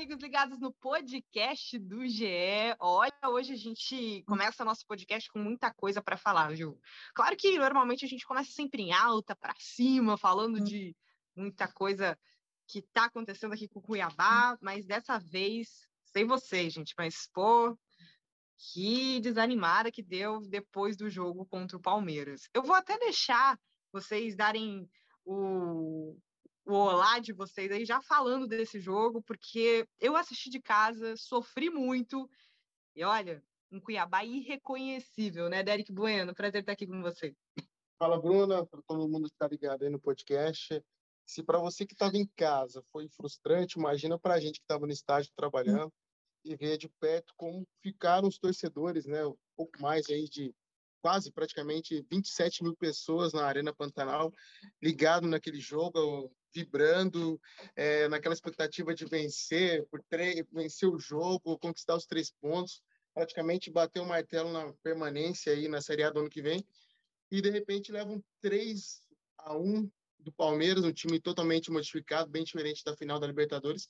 amigos ligados no podcast do GE. Olha, hoje a gente começa nosso podcast com muita coisa para falar, viu? Claro que normalmente a gente começa sempre em alta, para cima, falando hum. de muita coisa que está acontecendo aqui com o Cuiabá, mas dessa vez, sei vocês, gente, mas pô, que desanimada que deu depois do jogo contra o Palmeiras. Eu vou até deixar vocês darem o, o olá de vocês aí já falando desse jogo, porque eu assisti de casa, sofri muito, e olha, um Cuiabá irreconhecível, né, Derek Bueno? Prazer estar aqui com você. Fala, Bruna, para todo mundo que está ligado aí no podcast. Se para você que estava em casa foi frustrante, imagina para a gente que estava no estádio trabalhando e ver de perto como ficaram os torcedores, né? Um pouco mais aí de quase praticamente 27 mil pessoas na Arena Pantanal, ligado naquele jogo, vibrando, é, naquela expectativa de vencer, por vencer o jogo, conquistar os três pontos, praticamente bater o martelo na permanência aí na Série A do ano que vem, e de repente levam 3 a 1 do Palmeiras, um time totalmente modificado, bem diferente da final da Libertadores,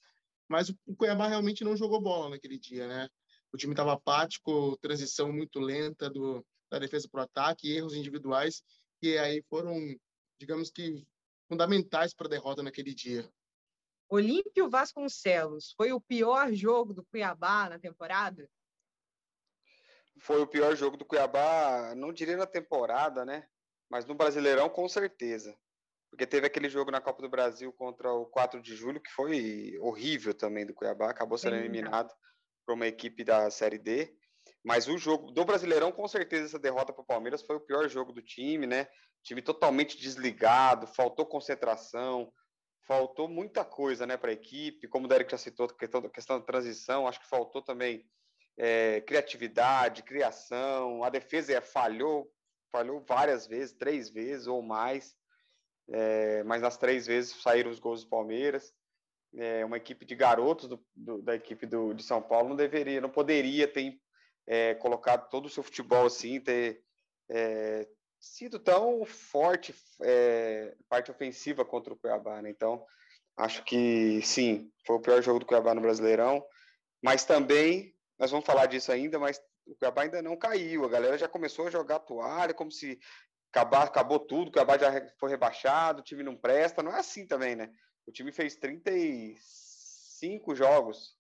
mas o Cuiabá realmente não jogou bola naquele dia, né? O time estava apático, transição muito lenta do, da defesa para o ataque, erros individuais, que aí foram, digamos que, fundamentais para a derrota naquele dia. Olímpio Vasconcelos, foi o pior jogo do Cuiabá na temporada? Foi o pior jogo do Cuiabá, não diria na temporada, né? Mas no Brasileirão, com certeza. Porque teve aquele jogo na Copa do Brasil contra o 4 de julho, que foi horrível também do Cuiabá, acabou sendo eliminado por uma equipe da Série D. Mas o jogo do Brasileirão, com certeza, essa derrota para o Palmeiras foi o pior jogo do time, né? Time totalmente desligado, faltou concentração, faltou muita coisa, né, para a equipe. Como o Derek já citou, questão, questão da transição, acho que faltou também é, criatividade, criação. A defesa é, falhou, falhou várias vezes, três vezes ou mais é, mas nas três vezes saíram os gols do Palmeiras. É, uma equipe de garotos do, do, da equipe do, de São Paulo não deveria, não poderia ter é, colocado todo o seu futebol assim, ter é, sido tão forte é, parte ofensiva contra o Cuiabá. Né? Então, acho que sim, foi o pior jogo do Cuiabá no Brasileirão, mas também, nós vamos falar disso ainda, mas o Cuiabá ainda não caiu, a galera já começou a jogar toalha, como se acabar, acabou tudo, o Cuiabá já foi rebaixado, o time não presta, não é assim também, né? O time fez 35 jogos,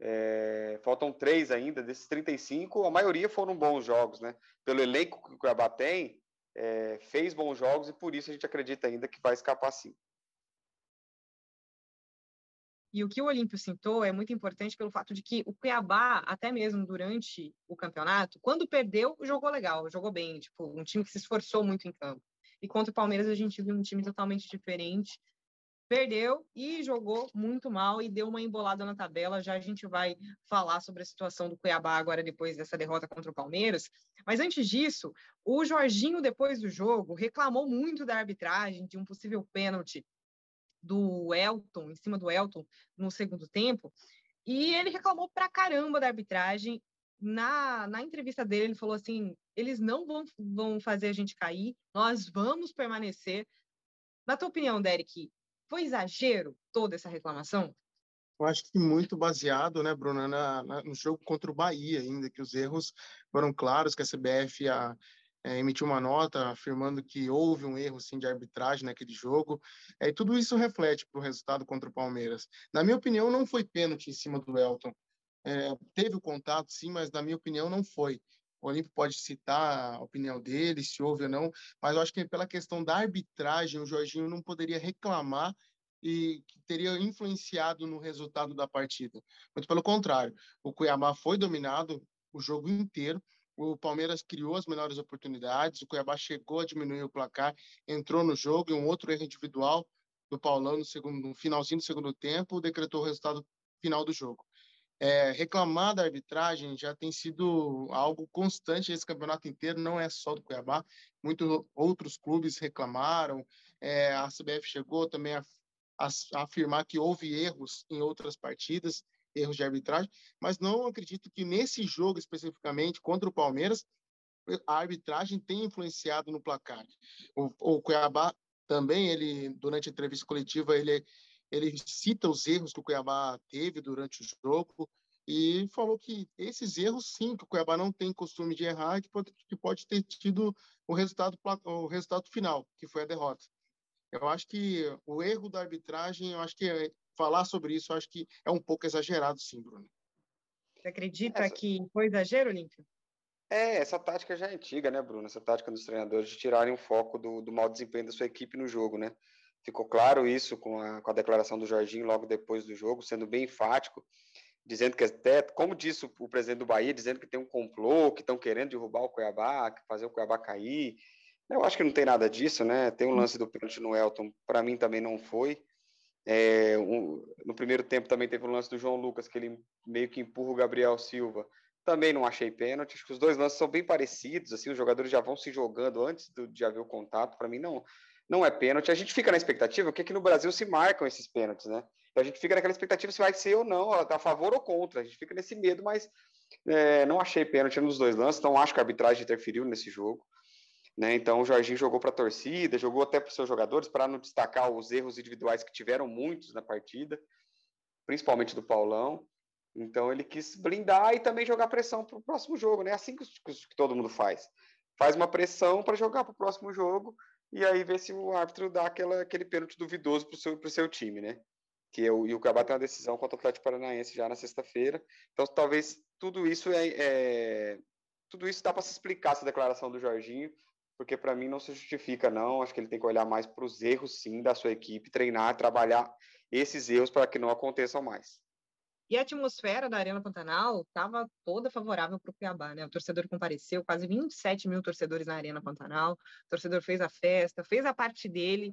é, faltam três ainda, desses 35, a maioria foram bons jogos, né? Pelo elenco que o Cuiabá tem, é, fez bons jogos e por isso a gente acredita ainda que vai escapar sim. E o que o Olímpio citou é muito importante pelo fato de que o Cuiabá, até mesmo durante o campeonato, quando perdeu, jogou legal, jogou bem, tipo, um time que se esforçou muito em campo. E contra o Palmeiras a gente viu um time totalmente diferente. Perdeu e jogou muito mal e deu uma embolada na tabela. Já a gente vai falar sobre a situação do Cuiabá agora depois dessa derrota contra o Palmeiras. Mas antes disso, o Jorginho, depois do jogo, reclamou muito da arbitragem, de um possível pênalti do Elton, em cima do Elton, no segundo tempo, e ele reclamou pra caramba da arbitragem. Na, na entrevista dele, ele falou assim: eles não vão, vão fazer a gente cair, nós vamos permanecer. Na tua opinião, Derek, foi exagero toda essa reclamação? Eu acho que muito baseado, né, Bruna, na, na, no jogo contra o Bahia, ainda que os erros foram claros, que a CBF a, é, emitiu uma nota afirmando que houve um erro sim, de arbitragem naquele jogo. É, e tudo isso reflete para o resultado contra o Palmeiras. Na minha opinião, não foi pênalti em cima do Elton. É, teve o contato, sim, mas na minha opinião não foi. O Olímpio pode citar a opinião dele, se houve ou não, mas eu acho que pela questão da arbitragem, o Jorginho não poderia reclamar e que teria influenciado no resultado da partida. Muito pelo contrário, o Cuiabá foi dominado o jogo inteiro, o Palmeiras criou as melhores oportunidades, o Cuiabá chegou a diminuir o placar, entrou no jogo e um outro erro individual do Paulão no, segundo, no finalzinho do segundo tempo decretou o resultado final do jogo. É, reclamar da arbitragem já tem sido algo constante esse campeonato inteiro, não é só do Cuiabá, muitos outros clubes reclamaram, é, a CBF chegou também a, a, a afirmar que houve erros em outras partidas, erros de arbitragem, mas não acredito que nesse jogo especificamente contra o Palmeiras a arbitragem tenha influenciado no placar. O, o Cuiabá também ele durante a entrevista coletiva ele ele cita os erros que o Cuiabá teve durante o jogo e falou que esses erros, sim, que o Cuiabá não tem costume de errar, que pode, que pode ter tido o resultado, o resultado final, que foi a derrota. Eu acho que o erro da arbitragem, eu acho que é, falar sobre isso, eu acho que é um pouco exagerado, sim, Bruno. Você acredita essa... que foi exagero, Olímpio? É, essa tática já é antiga, né, Bruno? Essa tática dos treinadores de tirarem o foco do, do mau desempenho da sua equipe no jogo, né? Ficou claro isso com a, com a declaração do Jorginho logo depois do jogo, sendo bem enfático, dizendo que até, como disse o, presidente do Bahia, dizendo que tem um complô, que estão querendo derrubar o Cuiabá, fazer o Cuiabá cair. Eu acho que não tem nada disso, né? Tem um lance do pênalti no Elton, para mim também não foi. É, um, no primeiro tempo também teve o lance do João Lucas, que ele meio que empurra o Gabriel Silva. Também não achei pênalti. Acho que os dois lances são bem parecidos. Assim, os jogadores já vão se jogando antes do, de haver o contato. Para mim, não, não é pênalti. A gente fica na expectativa, porque aqui no Brasil se marcam esses pênaltis, né? A gente fica naquela expectativa se vai ser ou não, a favor ou contra. A gente fica nesse medo, mas é, não achei pênalti nos dois lances. Não acho que a arbitragem interferiu nesse jogo. Né? Então o Jorginho jogou para a torcida, jogou até para os seus jogadores, para não destacar os erros individuais que tiveram muitos na partida, principalmente do Paulão. Então ele quis blindar e também jogar pressão para o próximo jogo, né? Assim que, que, todo mundo faz. Faz uma pressão para jogar para o próximo jogo e aí ver se o árbitro dá aquela, aquele pênalti duvidoso para o seu, seu time, né? Que é o, e o Cuiabá tem uma decisão contra o Atlético Paranaense já na sexta-feira. Então talvez tudo isso é, é tudo isso dá para se explicar essa declaração do Jorginho porque para mim não se justifica, não. Acho que ele tem que olhar mais para os erros, sim, da sua equipe, treinar, trabalhar esses erros para que não aconteçam mais. E a atmosfera da Arena Pantanal estava toda favorável para o Cuiabá, né? O torcedor compareceu, quase 27 mil torcedores na Arena Pantanal. O torcedor fez a festa, fez a parte dele.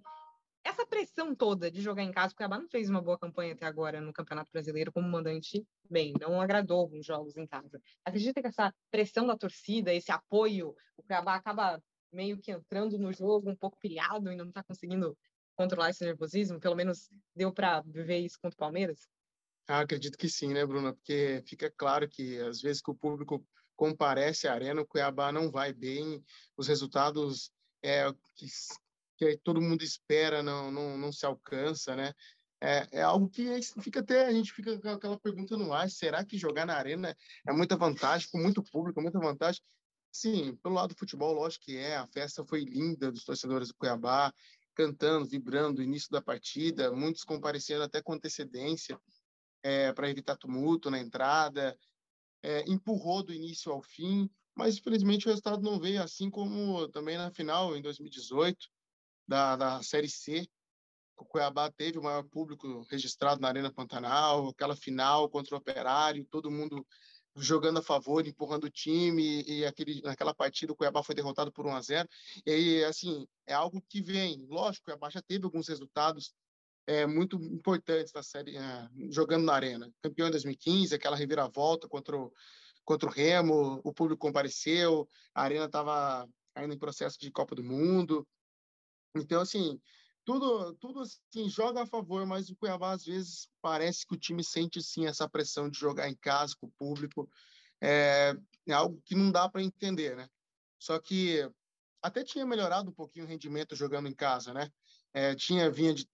Essa pressão toda de jogar em casa, o Cuiabá não fez uma boa campanha até agora no Campeonato Brasileiro como mandante, bem, não agradou alguns jogos em casa. Acredita que essa pressão da torcida, esse apoio, o Cuiabá acaba meio que entrando no jogo um pouco pilhado e não está conseguindo controlar esse nervosismo? Pelo menos deu para viver isso contra o Palmeiras? Ah, acredito que sim, né, Bruna? Porque fica claro que às vezes que o público comparece à arena, o Cuiabá não vai bem, os resultados é, que, que todo mundo espera não, não, não se alcança, né? É, é, algo que fica até a gente fica com aquela pergunta no ar: será que jogar na arena é muita vantagem, com muito público, muita vantagem? Sim, pelo lado do futebol, lógico que é. A festa foi linda dos torcedores do Cuiabá, cantando, vibrando, início da partida, muitos comparecendo até com antecedência é, para evitar tumulto na entrada, é, empurrou do início ao fim, mas infelizmente o resultado não veio, assim como também na final, em 2018, da, da Série C. O Cuiabá teve o maior público registrado na Arena Pantanal, aquela final contra o Operário, todo mundo jogando a favor, empurrando o time, e aquele, naquela partida o Cuiabá foi derrotado por 1 a 0 E aí, assim, é algo que vem. Lógico, o Cuiabá já teve alguns resultados é, muito importantes na série, é, jogando na Arena. Campeão em 2015, aquela reviravolta contra o, contra o Remo, o público compareceu, a Arena estava ainda em processo de Copa do Mundo. Então, assim, tudo, tudo assim, joga a favor, mas o Cuiabá às vezes parece que o time sente sim essa pressão de jogar em casa com o público. É, é algo que não dá para entender, né? Só que até tinha melhorado um pouquinho o rendimento jogando em casa, né? É, tinha vinha de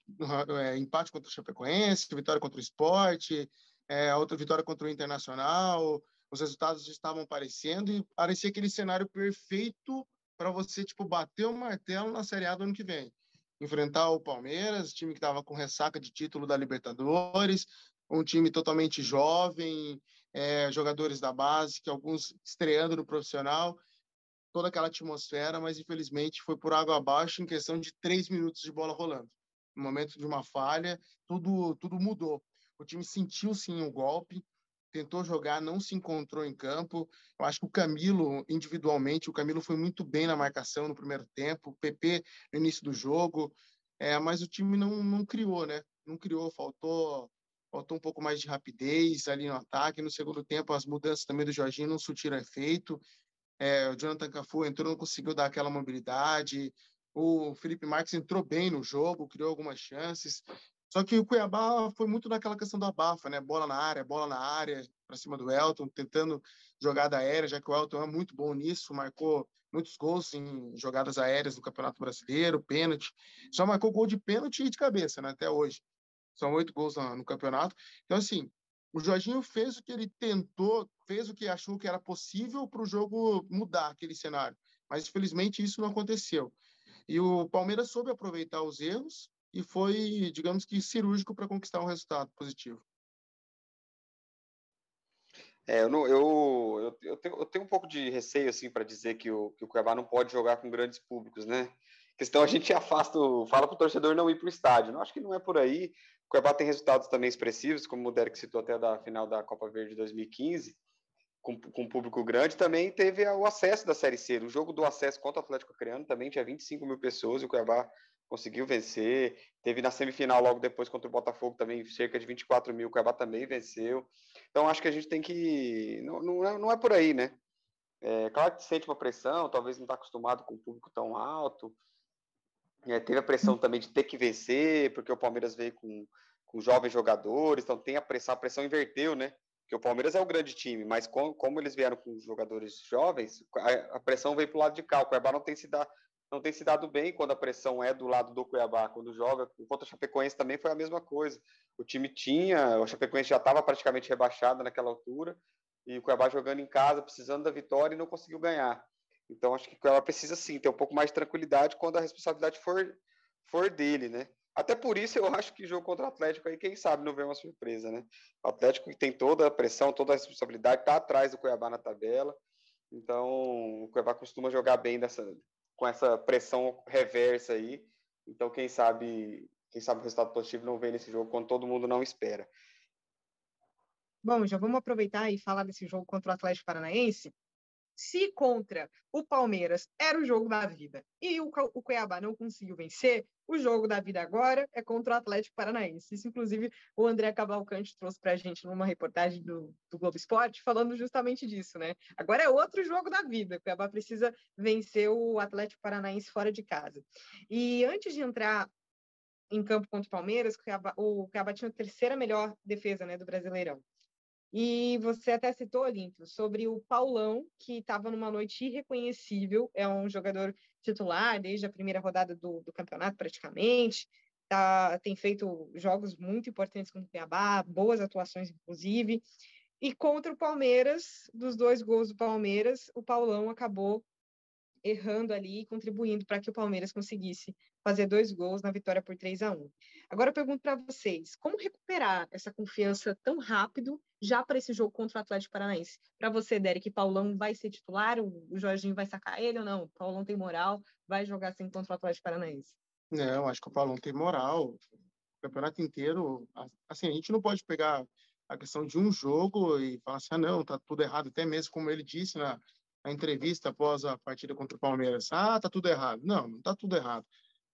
é, empate contra o Chapecoense, vitória contra o Esporte, é, outra vitória contra o Internacional. Os resultados estavam aparecendo e parecia aquele cenário perfeito para você tipo bater o martelo na Série A do ano que vem enfrentar o Palmeiras, time que estava com ressaca de título da Libertadores, um time totalmente jovem, é, jogadores da base, que alguns estreando no profissional, toda aquela atmosfera, mas infelizmente foi por água abaixo em questão de três minutos de bola rolando. No momento de uma falha, tudo, tudo mudou. O time sentiu sim o golpe, tentou jogar, não se encontrou em campo. Eu acho que o Camilo, individualmente, o Camilo foi muito bem na marcação no primeiro tempo, o PP no início do jogo, é, mas o time não, não criou, né? Não criou, faltou faltou um pouco mais de rapidez ali no ataque. No segundo tempo, as mudanças também do Jorginho não surtiram efeito. É, o Jonathan Cafu entrou, não conseguiu dar aquela mobilidade. O Felipe Marques entrou bem no jogo, criou algumas chances. Só que o Cuiabá foi muito naquela questão do abafa, né? Bola na área, bola na área, para cima do Elton, tentando jogada aérea, já que o Elton é muito bom nisso, marcou muitos gols em jogadas aéreas no Campeonato Brasileiro, pênalti. Só marcou gol de pênalti e de cabeça, né? Até hoje. são oito gols no campeonato. Então, assim, o Jorginho fez o que ele tentou, fez o que achou que era possível para o jogo mudar aquele cenário. Mas, infelizmente, isso não aconteceu. E o Palmeiras soube aproveitar os erros e foi, digamos que, cirúrgico para conquistar um resultado positivo. É, eu, não, eu, eu, tenho, eu tenho um pouco de receio assim para dizer que o, que o Cuiabá não pode jogar com grandes públicos, né? questão a gente afasta, fala para o torcedor não ir para o estádio. Não acho que não é por aí. O Cuiabá tem resultados também expressivos, como o Derek citou até da final da Copa Verde 2015, com, com público grande. Também teve o acesso da Série C. O jogo do acesso contra o Atlético Acreano também tinha 25 mil pessoas e o Cuiabá conseguiu vencer. Teve na semifinal logo depois contra o Botafogo também cerca de 24 mil. O Cuiabá também venceu. Então acho que a gente tem que. Não, não, é, não é por aí, né? É, claro que sente uma pressão, talvez não está acostumado com um público tão alto. É, teve a pressão também de ter que vencer, porque o Palmeiras veio com, com jovens jogadores, então tem a pressão, a pressão inverteu, né? Porque o Palmeiras é o grande time, mas com, como eles vieram com jogadores jovens, a, a pressão veio para o lado de cá. O Cuiabá não tem se dado, não tem se dado bem quando a pressão é do lado do Cuiabá, quando joga. Contra o Chapecoense também foi a mesma coisa. O time tinha, o Chapecoense já estava praticamente rebaixado naquela altura, e o Cuiabá jogando em casa, precisando da vitória e não conseguiu ganhar. Então, acho que ela precisa sim ter um pouco mais de tranquilidade quando a responsabilidade for, for dele, né? Até por isso eu acho que jogo contra o Atlético aí, quem sabe não vem uma surpresa, né? O Atlético tem toda a pressão, toda a responsabilidade, está atrás do Cuiabá na tabela. Então, o Cuiabá costuma jogar bem dessa, com essa pressão reversa aí. Então, quem sabe, quem sabe o resultado positivo não vem nesse jogo quando todo mundo não espera. Bom, já vamos aproveitar e falar desse jogo contra o Atlético Paranaense. Se contra o Palmeiras era o jogo da vida e o, o Cuiabá não conseguiu vencer, o jogo da vida agora é contra o Atlético Paranaense. Isso, inclusive, o André Cavalcante trouxe para a gente numa reportagem do, do Globo Esporte, falando justamente disso, né? Agora é outro jogo da vida. O Cuiabá precisa vencer o Atlético Paranaense fora de casa. E antes de entrar em campo contra o Palmeiras, o Cuiabá, o Cuiabá tinha a terceira melhor defesa né, do Brasileirão. E você até citou, Olímpio, sobre o Paulão, que estava numa noite irreconhecível, é um jogador titular desde a primeira rodada do, do campeonato, praticamente, tá, tem feito jogos muito importantes com o Cuiabá, boas atuações, inclusive, e contra o Palmeiras, dos dois gols do Palmeiras, o Paulão acabou errando ali e contribuindo para que o Palmeiras conseguisse fazer dois gols na vitória por 3 a 1. Agora eu pergunto para vocês, como recuperar essa confiança tão rápido já para esse jogo contra o Atlético Paranaense? Para você, Derek, Paulão vai ser titular, o Jorginho vai sacar ele ou não? O Paulão tem moral, vai jogar assim contra o Atlético Paranaense? Não, acho que o Paulão tem moral. O campeonato inteiro, assim, a gente não pode pegar a questão de um jogo e falar assim, ah, não, tá tudo errado, até mesmo como ele disse na, na entrevista após a partida contra o Palmeiras, ah, tá tudo errado. Não, não tá tudo errado.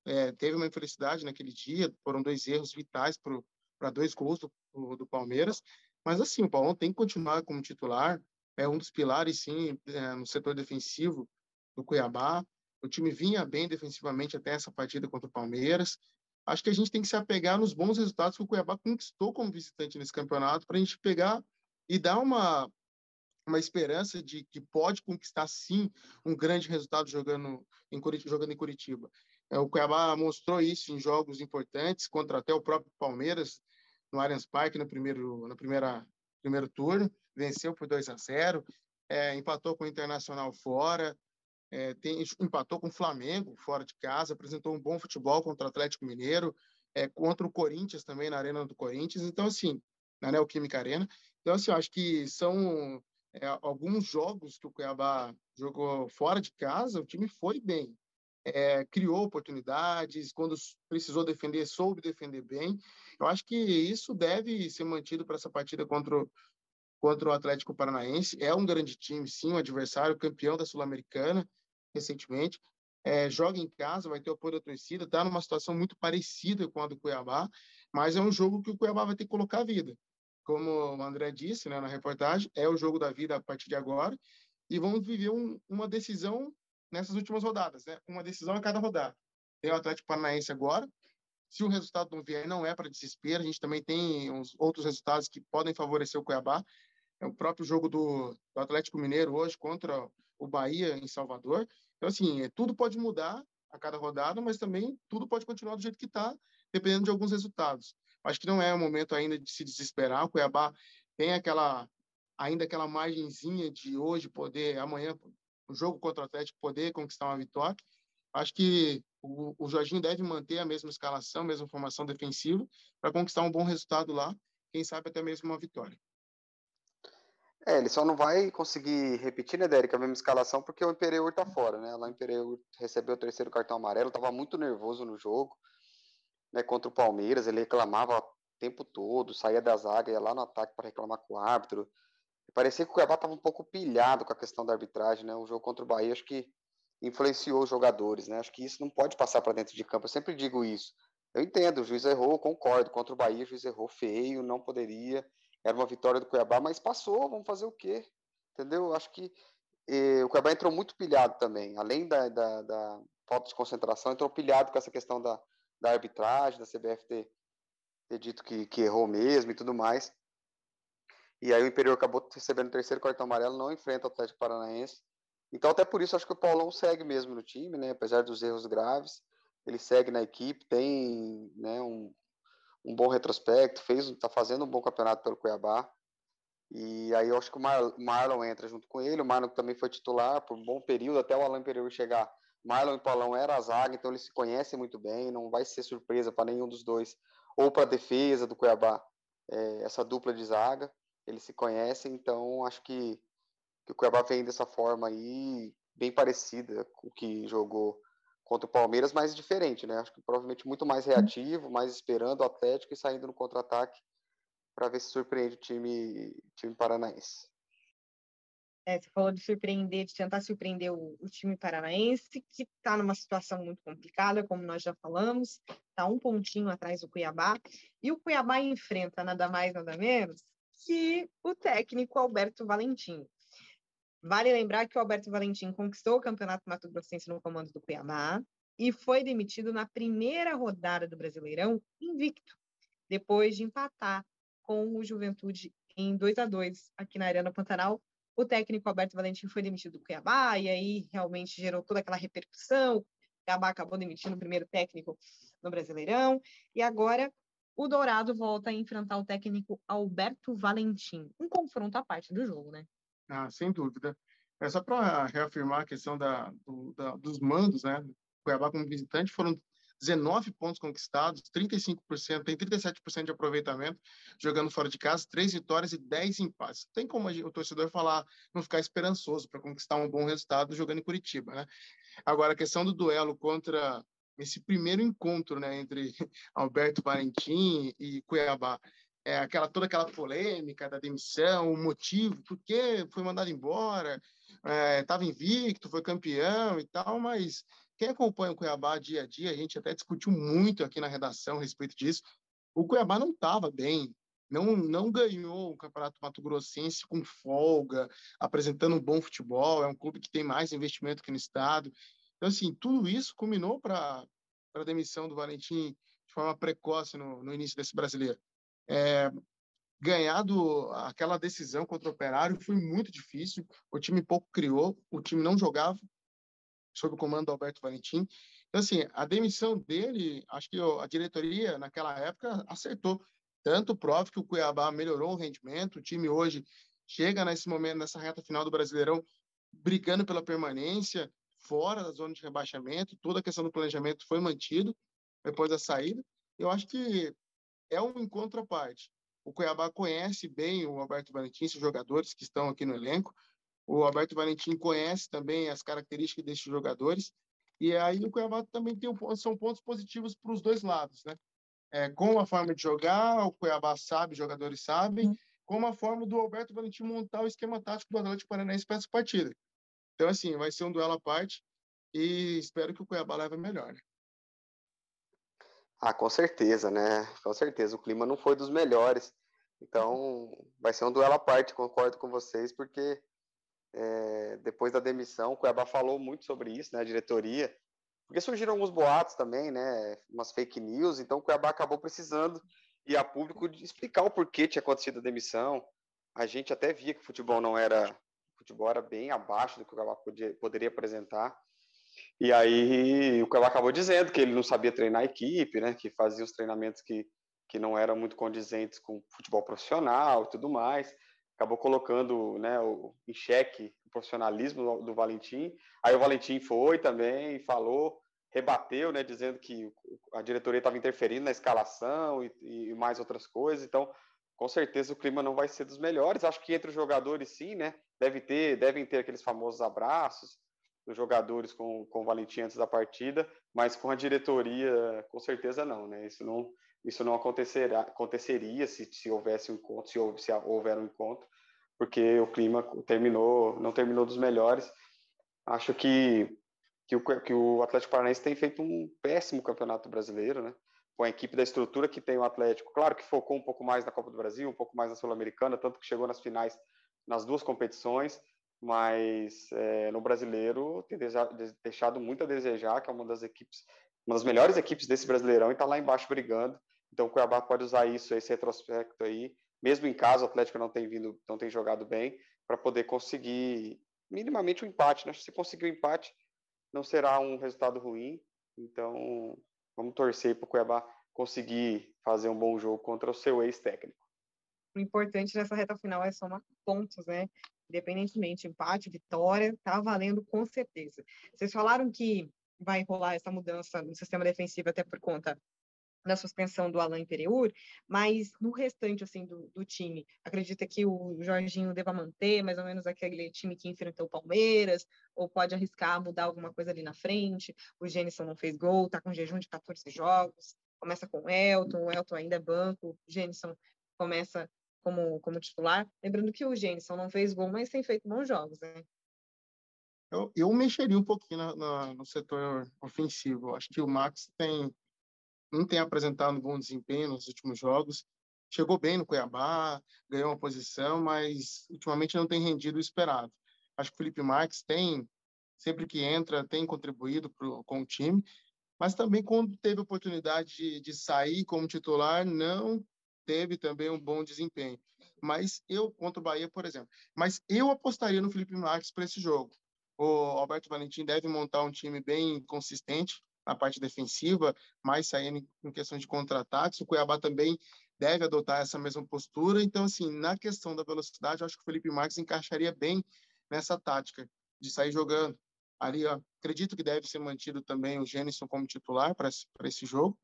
É, teve uma infelicidade naquele dia, foram dois erros vitais para dois gols do, do, Palmeiras, mas assim, o Paulão tem que continuar como titular, é um dos pilares, sim, é, no setor defensivo do Cuiabá, o time vinha bem defensivamente até essa partida contra o Palmeiras, acho que a gente tem que se apegar nos bons resultados que o Cuiabá conquistou como visitante nesse campeonato, para a gente pegar e dar uma, uma esperança de que pode conquistar sim um grande resultado jogando em Curitiba. Jogando em Curitiba. É, o Cuiabá mostrou isso em jogos importantes contra até o próprio Palmeiras no Allianz Parque no primeiro no primeira primeiro turno, venceu por 2 a 0, é, empatou com o Internacional fora, é, tem, empatou com o Flamengo fora de casa, apresentou um bom futebol contra o Atlético Mineiro, é, contra o Corinthians também na Arena do Corinthians, então assim, na Neoquímica Arena. Então assim, eu acho que são é, alguns jogos que o Cuiabá jogou fora de casa, o time foi bem é, criou oportunidades, quando precisou defender, soube defender bem. Eu acho que isso deve ser mantido para essa partida contra o, contra o Atlético Paranaense. É um grande time, sim, um adversário, campeão da Sul-Americana recentemente. É, joga em casa, vai ter apoio da torcida, está numa situação muito parecida com a do Cuiabá, mas é um jogo que o Cuiabá vai ter que colocar a vida. Como o André disse né, na reportagem, é o jogo da vida a partir de agora, e vamos viver um, uma decisão nessas últimas rodadas, né? Uma decisão a cada rodada. Tem o Atlético Paranaense agora. Se o resultado não vier, não é para desespero. A gente também tem uns outros resultados que podem favorecer o Cuiabá. É o próprio jogo do, do Atlético Mineiro hoje contra o Bahia em Salvador. Então, assim, é, tudo pode mudar a cada rodada, mas também tudo pode continuar do jeito que está, dependendo de alguns resultados. Acho que não é o momento ainda de se desesperar. O Cuiabá tem aquela ainda aquela margenzinha de hoje poder, amanhã, o jogo contra o Atlético, poder conquistar uma vitória. Acho que o, o Jorginho deve manter a mesma escalação, a mesma formação defensiva, para conquistar um bom resultado lá, quem sabe até mesmo uma vitória. É, ele só não vai conseguir repetir, né, Derek, a mesma escalação, porque o Imperiur tá fora, né? Lá o Imperiur recebeu o terceiro cartão amarelo, tava muito nervoso no jogo, né, contra o Palmeiras, ele reclamava o tempo todo, saía da zaga, ia lá no ataque para reclamar com o árbitro. parecia que o Cuiabá tava um pouco pilhado com a questão da arbitragem, né? O jogo contra o Bahia, acho que influenciou os jogadores, né? Acho que isso não pode passar para dentro de campo. Eu sempre digo isso. Eu entendo, o juiz errou, concordo. Contra o Bahia, o juiz errou feio, não poderia. Era uma vitória do Cuiabá, mas passou, vamos fazer o quê? Entendeu? Acho que eh, o Cuiabá entrou muito pilhado também. Além da, da, da, falta de concentração, entrou pilhado com essa questão da, da arbitragem, da CBF ter, ter dito que, que errou mesmo e tudo mais. E aí o Imperial acabou recebendo o terceiro cartão amarelo, não enfrenta o Atlético Paranaense. Então, até por isso, acho que o Paulão segue mesmo no time, né? Apesar dos erros graves, ele segue na equipe, tem né, um, um bom retrospecto, fez, está fazendo um bom campeonato pelo Cuiabá. E aí eu acho que o Mar Marlon entra junto com ele, o Marlon também foi titular por um bom período, até o Alain Pereira chegar. Marlon e Paulão era a zaga, então eles se conhecem muito bem, não vai ser surpresa para nenhum dos dois, ou para a defesa do Cuiabá, é, essa dupla de zaga, eles se conhecem, então acho que que o Cuiabá vem dessa forma aí, bem parecida com o que jogou contra o Palmeiras, mas diferente, né? Acho que provavelmente muito mais reativo, mais esperando o Atlético e saindo no contra-ataque para ver se surpreende o time, time paranaense. É, você falou de surpreender, de tentar surpreender o, o time paranaense, que está numa situação muito complicada, como nós já falamos, está um pontinho atrás do Cuiabá, e o Cuiabá enfrenta nada mais, nada menos que o técnico Alberto Valentim. Vale lembrar que o Alberto Valentim conquistou o Campeonato Mato Grossense no comando do Cuiabá e foi demitido na primeira rodada do Brasileirão invicto, depois de empatar com o Juventude em 2 a 2 aqui na Arena Pantanal. O técnico Alberto Valentim foi demitido do Cuiabá e aí realmente gerou toda aquela repercussão. O Cuiabá acabou demitindo o primeiro técnico no Brasileirão e agora o Dourado volta a enfrentar o técnico Alberto Valentim. Um confronto à parte do jogo, né? Ah, sem dúvida. É só para reafirmar a questão da, do, da, dos mandos, né? Cuiabá como visitante foram 19 pontos conquistados, 35%, tem 37% de aproveitamento jogando fora de casa, três vitórias e 10 empates. Tem como o torcedor falar, não ficar esperançoso para conquistar um bom resultado jogando em Curitiba, né? Agora, a questão do duelo contra esse primeiro encontro, né, entre Alberto Valentim e Cuiabá, é, aquela toda aquela polêmica da demissão, o motivo, por que foi mandado embora, estava é, invicto, foi campeão e tal, mas quem acompanha o Cuiabá dia a dia, a gente até discutiu muito aqui na redação a respeito disso, o Cuiabá não estava bem, não, não ganhou o Campeonato Mato Grossense com folga, apresentando um bom futebol, é um clube que tem mais investimento que no estado. Então, assim, tudo isso culminou para a demissão do Valentim de forma precoce no, no início desse brasileiro é, ganhado aquela decisão contra o Operário foi muito difícil. O time pouco criou, o time não jogava sob o comando do Alberto Valentim. Então, assim, a demissão dele, acho que a diretoria, naquela época, acertou. Tanto prova que o Cuiabá melhorou o rendimento, o time hoje chega nesse momento, nessa reta final do Brasileirão, brigando pela permanência, fora da zona de rebaixamento, toda a questão do planejamento foi mantido depois da saída. Eu acho que é um encontro à parte. O Cuiabá conhece bem o Alberto Valentim, os jogadores que estão aqui no elenco. O Alberto Valentim conhece também as características desses jogadores. E aí o Cuiabá também tem um, são pontos positivos para os dois lados, né? É, com a forma de jogar, o Cuiabá sabe, os jogadores sabem, com a forma do Alberto Valentim montar o esquema tático do Atlético Paranaense para essa partida. Então, assim, vai ser um duelo à parte e espero que o Cuiabá leve melhor. Né? Ah, com certeza, né? Com certeza. O clima não foi dos melhores. Então, vai ser um duelo à parte, concordo com vocês, porque é, depois da demissão, o Cuiabá falou muito sobre isso, né? A diretoria. Porque surgiram alguns boatos também, né? Umas fake news. Então, o Cuiabá acabou precisando ir a público explicar o porquê tinha acontecido a demissão. A gente até via que o futebol não era. O futebol era bem abaixo do que o Cuiabá podia, poderia apresentar. E aí o Cuiabá acabou dizendo que ele não sabia treinar a equipe, né? Que fazia os treinamentos que, que não eram muito condizentes com futebol profissional e tudo mais. Acabou colocando né, o, em xeque o profissionalismo do, do Valentim. Aí o Valentim foi também, falou, rebateu, né, dizendo que a diretoria estava interferindo na escalação e, e, mais outras coisas. Então, com certeza o clima não vai ser dos melhores. Acho que entre os jogadores, sim, né? Deve ter, devem ter aqueles famosos abraços dos jogadores com, com o Valentim antes da partida, mas com a diretoria, com certeza não, né? Isso não, isso não acontecerá, aconteceria se, se houvesse um encontro, se, houve, se houver um encontro, porque o clima terminou, não terminou dos melhores. Acho que, que, o, que o Atlético Paranaense tem feito um péssimo campeonato brasileiro, né? Com a equipe da estrutura que tem o Atlético. Claro que focou um pouco mais na Copa do Brasil, um pouco mais na Sul-Americana, tanto que chegou nas finais nas duas competições, mas é, no brasileiro tem deixado muito a desejar, que é uma das equipes, uma das melhores equipes desse brasileirão e está lá embaixo brigando. Então o Cuiabá pode usar isso, esse retrospecto aí, mesmo em casa o Atlético não tem vindo, não tem jogado bem, para poder conseguir minimamente um empate. Né? Se conseguir o um empate, não será um resultado ruim. Então vamos torcer para o Cuiabá conseguir fazer um bom jogo contra o seu ex-técnico. O importante nessa reta final é somar pontos, né? Independentemente, empate, vitória, tá valendo com certeza. Vocês falaram que vai rolar essa mudança no sistema defensivo até por conta da suspensão do Alain Pereur, mas no restante assim do, do, time, acredita que o Jorginho deva manter mais ou menos aquele time que enfrentou o Palmeiras, ou pode arriscar mudar alguma coisa ali na frente? O Gênison não fez gol, tá com jejum de 14 jogos, começa com o Elton, o Elton ainda é banco, o Gênison começa como, como titular. Lembrando que o Gênison não fez gol, mas tem feito bons jogos, né? Eu, eu mexeria um pouquinho na, na, no setor ofensivo. Acho que o Max tem não tem apresentado um bom desempenho nos últimos jogos. Chegou bem no Cuiabá, ganhou uma posição, mas ultimamente não tem rendido o esperado. Acho que o Felipe Marques tem, sempre que entra, tem contribuído pro, com o time, mas também quando teve oportunidade de, de sair como titular, não teve também um bom desempenho. Mas eu, contra o Bahia, por exemplo, mas eu apostaria no Felipe Marques para esse jogo. O Alberto Valentim deve montar um time bem consistente, na parte defensiva, mais saindo em questão de contra-ataques. O Cuiabá também deve adotar essa mesma postura. Então, assim, na questão da velocidade, eu acho que o Felipe Marques encaixaria bem nessa tática de sair jogando. Ali, ó, acredito que deve ser mantido também o Gênison como titular para esse, jogo.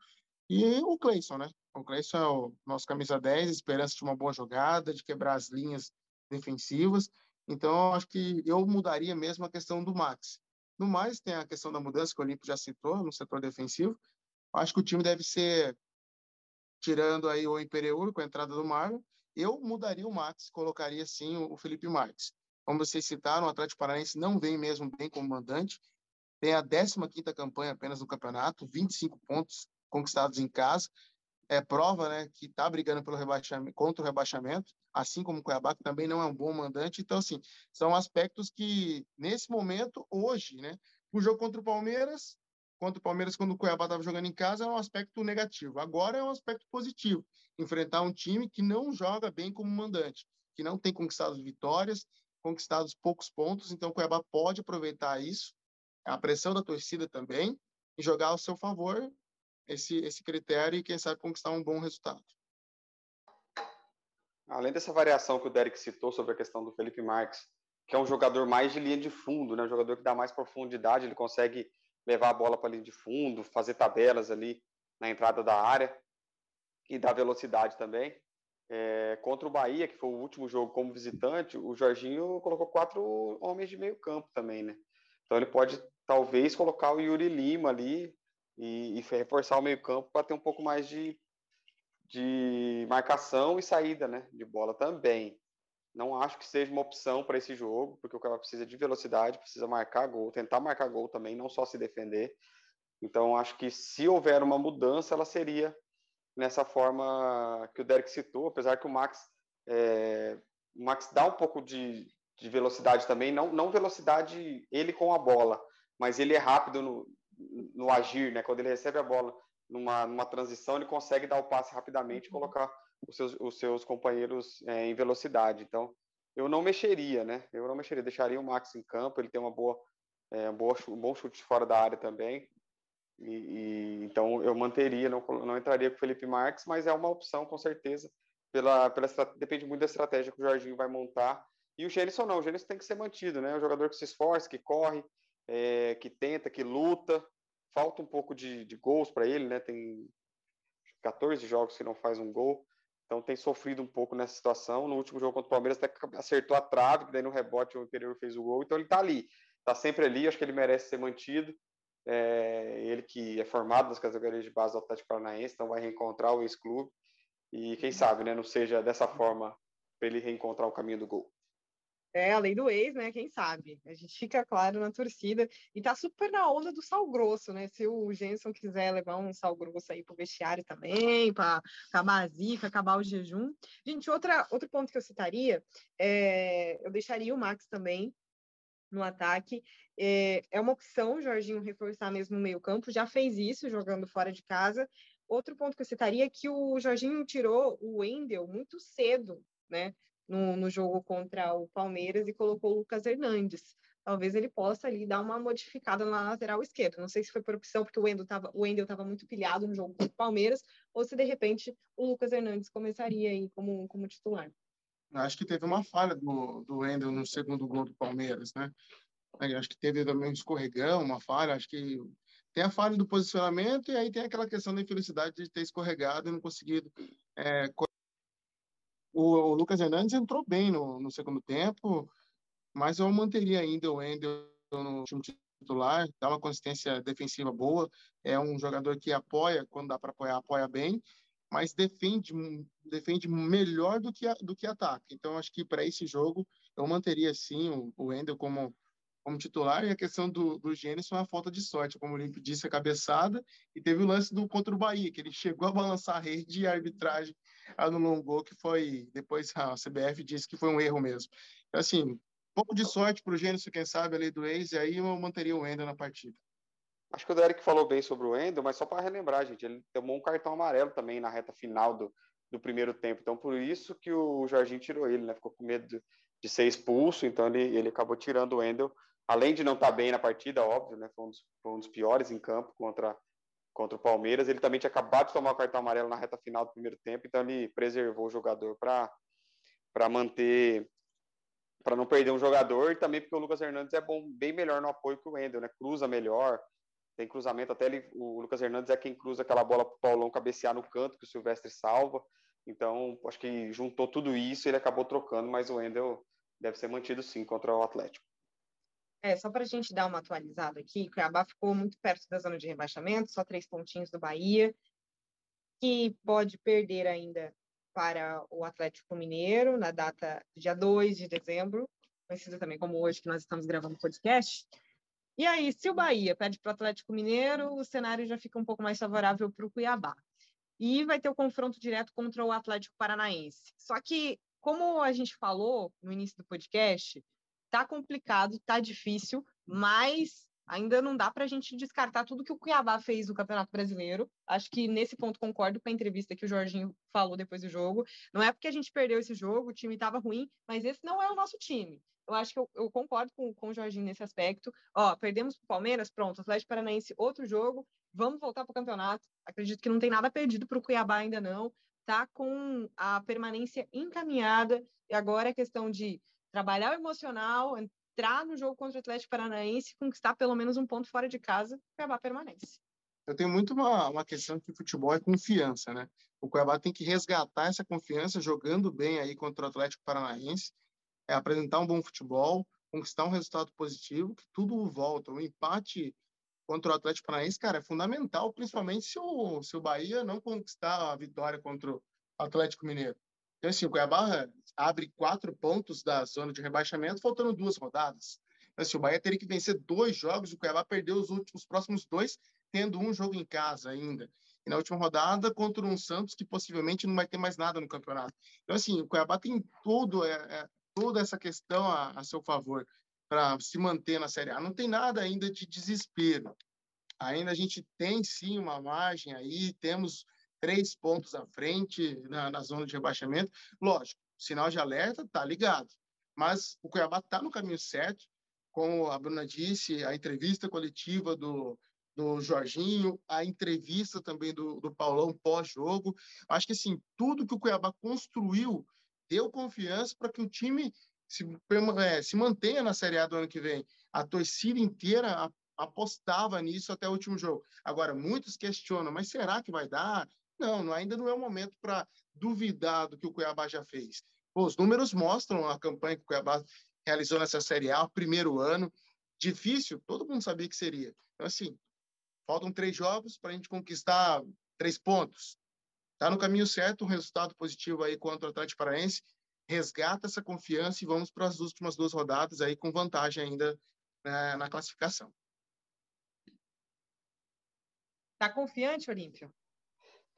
E o Cleison, né? O Cleison é o nosso camisa 10, esperança de uma boa jogada, de quebrar as linhas defensivas. Então, acho que eu mudaria mesmo a questão do Max. No mais, tem a questão da mudança que o Olímpio já citou no setor defensivo. Acho que o time deve ser, tirando aí o Imperiur com a entrada do Marlon, eu mudaria o Max, colocaria sim o Felipe Marques. Como vocês citaram, o Atlético Paranaense não vem mesmo bem como mandante, tem a 15ª campanha apenas no campeonato, 25 pontos conquistados em casa, é prova né, que está brigando pelo rebaixamento, contra o rebaixamento, assim como o Cuiabá, que também não é um bom mandante. Então, assim, são aspectos que, nesse momento, hoje, né, o jogo contra o Palmeiras, contra o Palmeiras, quando o Cuiabá estava jogando em casa, é um aspecto negativo. Agora é um aspecto positivo, enfrentar um time que não joga bem como mandante, que não tem conquistado vitórias, conquistados poucos pontos, então o Cuiabá pode aproveitar isso, a pressão da torcida também, e jogar ao seu favor esse, esse critério e, quem sabe, conquistar um bom resultado. Além dessa variação que o Derek citou sobre a questão do Felipe Marques, que é um jogador mais de linha de fundo, né? um jogador que dá mais profundidade, ele consegue levar a bola para a linha de fundo, fazer tabelas ali na entrada da área e dá velocidade também. É, contra o Bahia, que foi o último jogo como visitante, o Jorginho colocou quatro homens de meio campo também, né? Então ele pode talvez colocar o Yuri Lima ali e, e reforçar o meio campo para ter um pouco mais de, de marcação e saída né, de bola também. Não acho que seja uma opção para esse jogo, porque o cara precisa de velocidade, precisa marcar gol, tentar marcar gol também, não só se defender. Então, acho que se houver uma mudança, ela seria nessa forma que o Derek citou, apesar que o Max, é, o Max dá um pouco de, de velocidade também, não, não velocidade ele com a bola, mas ele é rápido no, no agir, né? Quando ele recebe a bola numa, numa transição, ele consegue dar o passe rapidamente e uhum. colocar os seus, os seus companheiros é, em velocidade. Então, eu não mexeria, né? Eu não mexeria, deixaria o Max em campo, ele tem uma boa, é, boa um bom chute fora da área também. E, e, então eu manteria, não, não entraria com o Felipe Marques, mas é uma opção com certeza. Pela, pela depende muito da estratégia que o Jorginho vai montar. E o Gênison não, o Gênison tem que ser mantido, né? É um jogador que se esforça, que corre, é, que tenta, que luta. Falta um pouco de, de gols para ele, né? Tem 14 jogos que não faz um gol. Então tem sofrido um pouco nessa situação. No último jogo contra o Palmeiras até acertou a trave, que daí no rebote o interior fez o gol. Então ele está ali, está sempre ali. Acho que ele merece ser mantido. É, ele que é formado nas categorias de base do Atlético Paranaense, então vai reencontrar o ex-clube. E quem sabe, né, não seja dessa forma para ele reencontrar o caminho do gol. É, a lei do ex, né? Quem sabe? A gente fica claro na torcida. E tá super na onda do sal grosso, né? Se o Jenson quiser levar um sal grosso aí pro vestiário também, para acabar a zica, acabar o jejum. Gente, outra, outro ponto que eu citaria, é, eu deixaria o Max também no ataque. É, é uma opção o Jorginho reforçar mesmo no meio-campo, já fez isso jogando fora de casa. Outro ponto que eu citaria é que o Jorginho tirou o Wendel muito cedo, né? No, no jogo contra o Palmeiras e colocou o Lucas Hernandes. Talvez ele possa ali dar uma modificada na lateral esquerda. Não sei se foi por opção, porque o Wendel estava o Wendel muito pilhado no jogo contra o Palmeiras, ou se de repente o Lucas Hernandes começaria aí como, como titular. Acho que teve uma falha do, do Wendel no segundo gol do Palmeiras, né? Acho que teve também um escorregão, uma falha. Acho que tem a falha do posicionamento e aí tem aquela questão da infelicidade de ter escorregado e não conseguido é, o, o Lucas Hernandes entrou bem no, no segundo tempo, mas eu manteria ainda o Wendel no time titular, dá uma consistência defensiva boa, é um jogador que apoia, quando dá para apoiar, apoia bem, mas defende, defende melhor do que, do que ataca. Então, acho que para esse jogo, eu manteria sim o, o Wendel como, como titular, e a questão do, do Gênesis é uma falta de sorte, como o Limpo disse, a cabeçada, e teve o lance do contra o Bahia, que ele chegou a balançar a rede e a arbitragem anulou um gol que foi, depois a CBF disse que foi um erro mesmo. Então, assim, um pouco de sorte para o Gênesis, quem sabe, ali do ex, e aí eu manteria o Wendel na partida. Acho que o Derek falou bem sobre o Wendel, mas só para relembrar, gente, ele tomou um cartão amarelo também na reta final do, do primeiro tempo, então por isso que o Jorginho tirou ele, né? Ficou com medo de, de ser expulso, então ele, ele acabou tirando o Wendel, além de não estar tá bem na partida, óbvio, né? Foi um, dos, foi um dos piores em campo contra contra o Palmeiras. Ele também tinha acabado de tomar o cartão amarelo na reta final do primeiro tempo, então ele preservou o jogador para manter para não perder um jogador e também porque o Lucas Hernandes é bom, bem melhor no apoio que o Wendel, né? Cruza melhor, tem cruzamento, até ele, o Lucas Hernandes é quem cruza aquela bola para o Paulão cabecear no canto que o Silvestre salva. Então, acho que juntou tudo isso ele acabou trocando, mas o Wendel deve ser mantido sim contra o Atlético. É, só para a gente dar uma atualizada aqui, Cuiabá ficou muito perto da zona de rebaixamento, só três pontinhos do Bahia, que pode perder ainda para o Atlético Mineiro na data dia 2 de dezembro, conhecido também como hoje que nós estamos gravando o podcast. E aí, se o Bahia perde para o Atlético Mineiro, o cenário já fica um pouco mais favorável para o Cuiabá. E vai ter o confronto direto contra o Atlético Paranaense. Só que, como a gente falou no início do podcast, tá complicado, tá difícil, mas ainda não dá para a gente descartar tudo que o Cuiabá fez no Campeonato Brasileiro. Acho que nesse ponto concordo com a entrevista que o Jorginho falou depois do jogo. Não é porque a gente perdeu esse jogo, o time estava ruim, mas esse não é o nosso time. Eu acho que eu, eu concordo com, com o Jorginho nesse aspecto. Ó, perdemos para o Palmeiras, pronto, Atlético Paranaense, outro jogo, vamos voltar para o campeonato. Acredito que não tem nada perdido para o Cuiabá ainda não. Tá com a permanência encaminhada e agora é questão de trabalhar o emocional, entrar no jogo contra o Atlético Paranaense e conquistar pelo menos um ponto fora de casa, o Cuiabá permanece. Eu tenho muito uma, uma questão que futebol é confiança, né? O Cuiabá tem que resgatar essa confiança jogando bem aí contra o Atlético Paranaense, é apresentar um bom futebol, conquistar um resultado positivo, que tudo volta. O empate contra o Atlético Paranaense, cara, é fundamental, principalmente se o, se o Bahia não conquistar a vitória contra o Atlético Mineiro. Então, assim, o Cuiabá abre quatro pontos da zona de rebaixamento, faltando duas rodadas. Então, assim, o Bahia teria que vencer dois jogos, o Cuiabá perdeu os últimos próximos dois, tendo um jogo em casa ainda. E na última rodada, contra um Santos que possivelmente não vai ter mais nada no campeonato. Então, assim, o Cuiabá tem tudo, é, é toda essa questão a, a seu favor para se manter na Série A. Não tem nada ainda de desespero. Ainda a gente tem sim uma margem aí, temos três pontos à frente na, na zona de rebaixamento. Lógico, sinal de alerta está ligado, mas o Cuiabá está no caminho certo. Como a Bruna disse, a entrevista coletiva do, do Jorginho, a entrevista também do, do Paulão pós-jogo. Acho que assim, tudo que o Cuiabá construiu deu confiança para que o time se, é, se mantenha na Série A do ano que vem. A torcida inteira apostava nisso até o último jogo. Agora, muitos questionam, mas será que vai dar? Não, ainda não é o momento para duvidar do que o Cuiabá já fez. Pô, os números mostram a campanha que o Cuiabá realizou nessa Série A, primeiro ano. Difícil, todo mundo sabia que seria. Então, assim, faltam três jogos para a gente conquistar três pontos. Está no caminho certo, um resultado positivo aí contra o Atlético Paraense. Resgata essa confiança e vamos para as últimas duas rodadas aí com vantagem ainda né, na classificação. Tá confiante, Olímpio?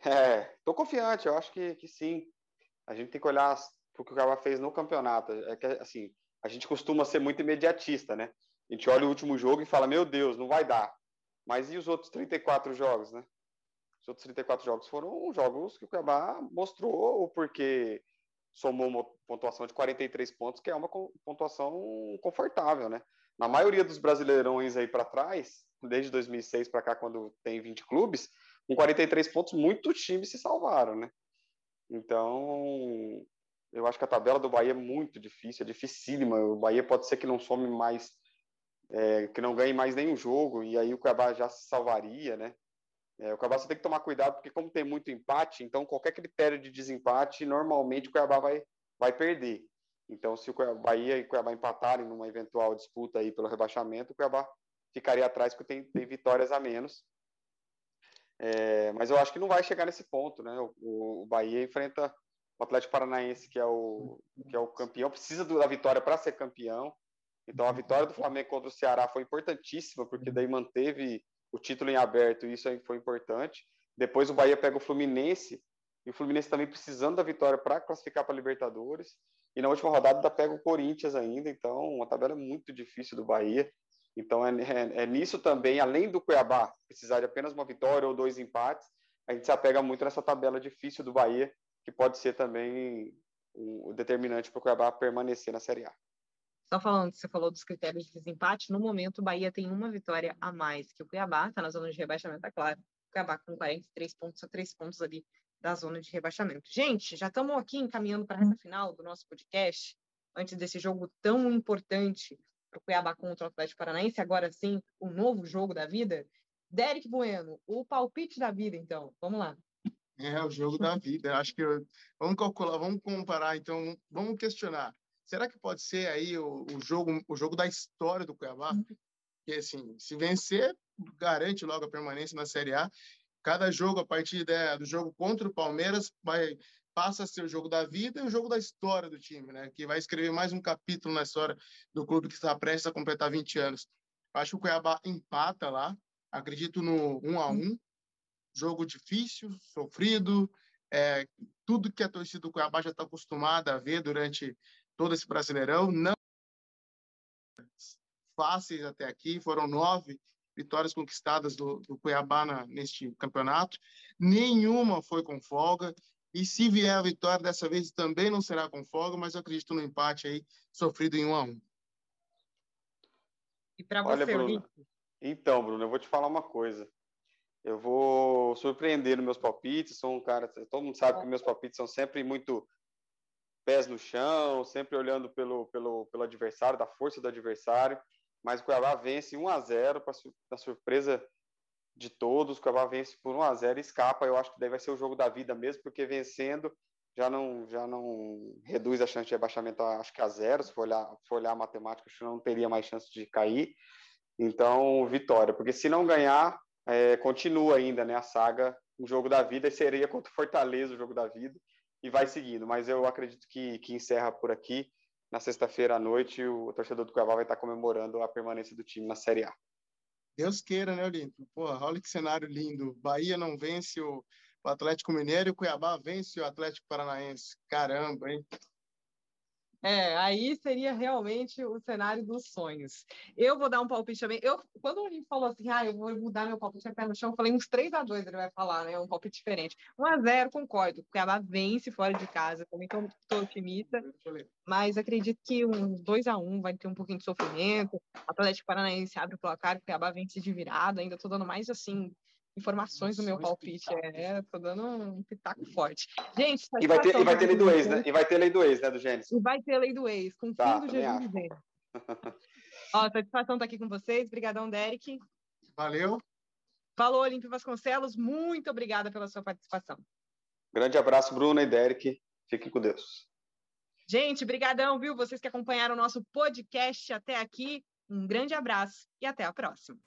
É, tô confiante, eu acho que, que sim. A gente tem que olhar o que o Cuiabá fez no campeonato. É que, assim, a gente costuma ser muito imediatista, né? A gente olha o último jogo e fala, meu Deus, não vai dar. Mas e os outros 34 jogos, né? Os outros 34 jogos foram jogos que o Cuiabá mostrou o porquê somou uma pontuação de 43 pontos, que é uma pontuação confortável, né? Na maioria dos brasileirões aí para trás, desde 2006 para cá, quando tem 20 clubes, com 43 pontos, muitos times se salvaram, né? Então, eu acho que a tabela do Bahia é muito difícil, é dificílima. O Bahia pode ser que não some mais, é, que não ganhe mais nenhum jogo, e aí o Cuiabá já se salvaria, né? É, o Cuiabá só tem que tomar cuidado, porque como tem muito empate, então qualquer critério de desempate, normalmente o Cuiabá vai, vai perder. Então, se o Cuiabá, Bahia e o Cuiabá empatarem numa eventual disputa aí pelo rebaixamento, o Cuiabá ficaria atrás porque tem, tem vitórias a menos. É, mas eu acho que não vai chegar nesse ponto, né? O, o Bahia enfrenta o Atlético Paranaense, que é o, que é o campeão, precisa da vitória para ser campeão. Então, a vitória do Flamengo contra o Ceará foi importantíssima, porque daí manteve o título em aberto, e isso aí foi importante. Depois, o Bahia pega o Fluminense, e o Fluminense também precisando da vitória para classificar para Libertadores. E na última rodada, ainda pega o Corinthians ainda. Então, uma tabela muito difícil do Bahia. Então, é, é, é nisso também, além do Cuiabá precisar de apenas uma vitória ou dois empates, a gente se apega muito nessa tabela difícil do Bahia, que pode ser também o determinante para o Cuiabá permanecer na Série A. Só falando, você falou dos critérios de desempate, no momento o Bahia tem uma vitória a mais que o Cuiabá, está na zona de rebaixamento, é claro. O Cuiabá com 43 pontos, a 3 pontos ali da zona de rebaixamento. Gente, já estamos aqui encaminhando para a reta final do nosso podcast, antes desse jogo tão importante para o Cuiabá contra o Atlético Paranaense, agora sim, o novo jogo da vida. Derek Bueno, o palpite da vida, então. Vamos lá. É o jogo da vida. Acho que eu... vamos calcular, vamos comparar, então, vamos questionar. Será que pode ser aí o, o jogo, o jogo da história do Cuiabá? Que assim, se vencer, garante logo a permanência na Série A. Cada jogo a partir de, do jogo contra o Palmeiras vai passa a ser o jogo da vida e o jogo da história do time, né? Que vai escrever mais um capítulo na história do clube que está prestes a completar 20 anos. Acho que o Cuiabá empata lá. Acredito no 1 a 1 jogo difícil, sofrido, é, tudo que a torcida do Cuiabá já está acostumada a ver durante todo esse Brasileirão, não fáceis até aqui, foram nove vitórias conquistadas do, do Cuiabá na, neste campeonato, nenhuma foi com folga, e se vier a vitória dessa vez também não será com folga, mas eu acredito no empate aí, sofrido em um a um. E para você, Bruno, Então, Bruno, eu vou te falar uma coisa. Eu vou surpreender nos meus palpites. Sou um cara, todo mundo sabe que meus palpites são sempre muito pés no chão, sempre olhando pelo, pelo, pelo adversário, da força do adversário. Mas o Cuiabá vence 1 a 0 para surpresa de todos. O Cuiabá vence por 1 a 0 e escapa. Eu acho que vai ser o jogo da vida mesmo, porque vencendo já não já não reduz a chance de rebaixamento, acho que a zero. Se for olhar, for olhar a matemática, acho que não teria mais chance de cair. Então, vitória, porque se não ganhar, é, continua ainda né, a saga, o jogo da vida, e seria contra o Fortaleza o jogo da vida, e vai seguindo. Mas eu acredito que, que encerra por aqui. Na sexta-feira à noite, o torcedor do Cuiabá vai estar comemorando a permanência do time na Série A. Deus queira, né, Olímpio? Pô, olha que cenário lindo. Bahia não vence o Atlético Mineiro e o Cuiabá vence o Atlético Paranaense. Caramba, hein? É, aí seria realmente o cenário dos sonhos. Eu vou dar um palpite também. Eu, quando o Olímpio falou assim, ah, eu vou mudar meu palpite a pé no chão, eu falei uns 3 a 2 ele vai falar, né? Um palpite diferente. 1 a 0 concordo. O Cuiabá vence fora de casa, também estou otimista. Mas acredito que um 2 a 1 vai ter um pouquinho de sofrimento. Atlético Paranaense abre o placar, o Cuiabá vence de virada. Ainda estou dando mais assim informações do meu palpite. É, tô dando um pitaco forte. Gente, e vai ter, e vai ter lei do ex, né? E vai ter lei do ex, né, do Gênesis? E vai ter lei do ex, com o tá, fim do Jesus dele. Ó, satisfação estar aqui com vocês. Obrigadão, Derek. Valeu. Falou, Olímpio Vasconcelos. Muito obrigada pela sua participação. Grande abraço, Bruna e Derek. Fiquem com Deus. Gente, brigadão, viu? Vocês que acompanharam o nosso podcast até aqui. Um grande abraço e até a próxima.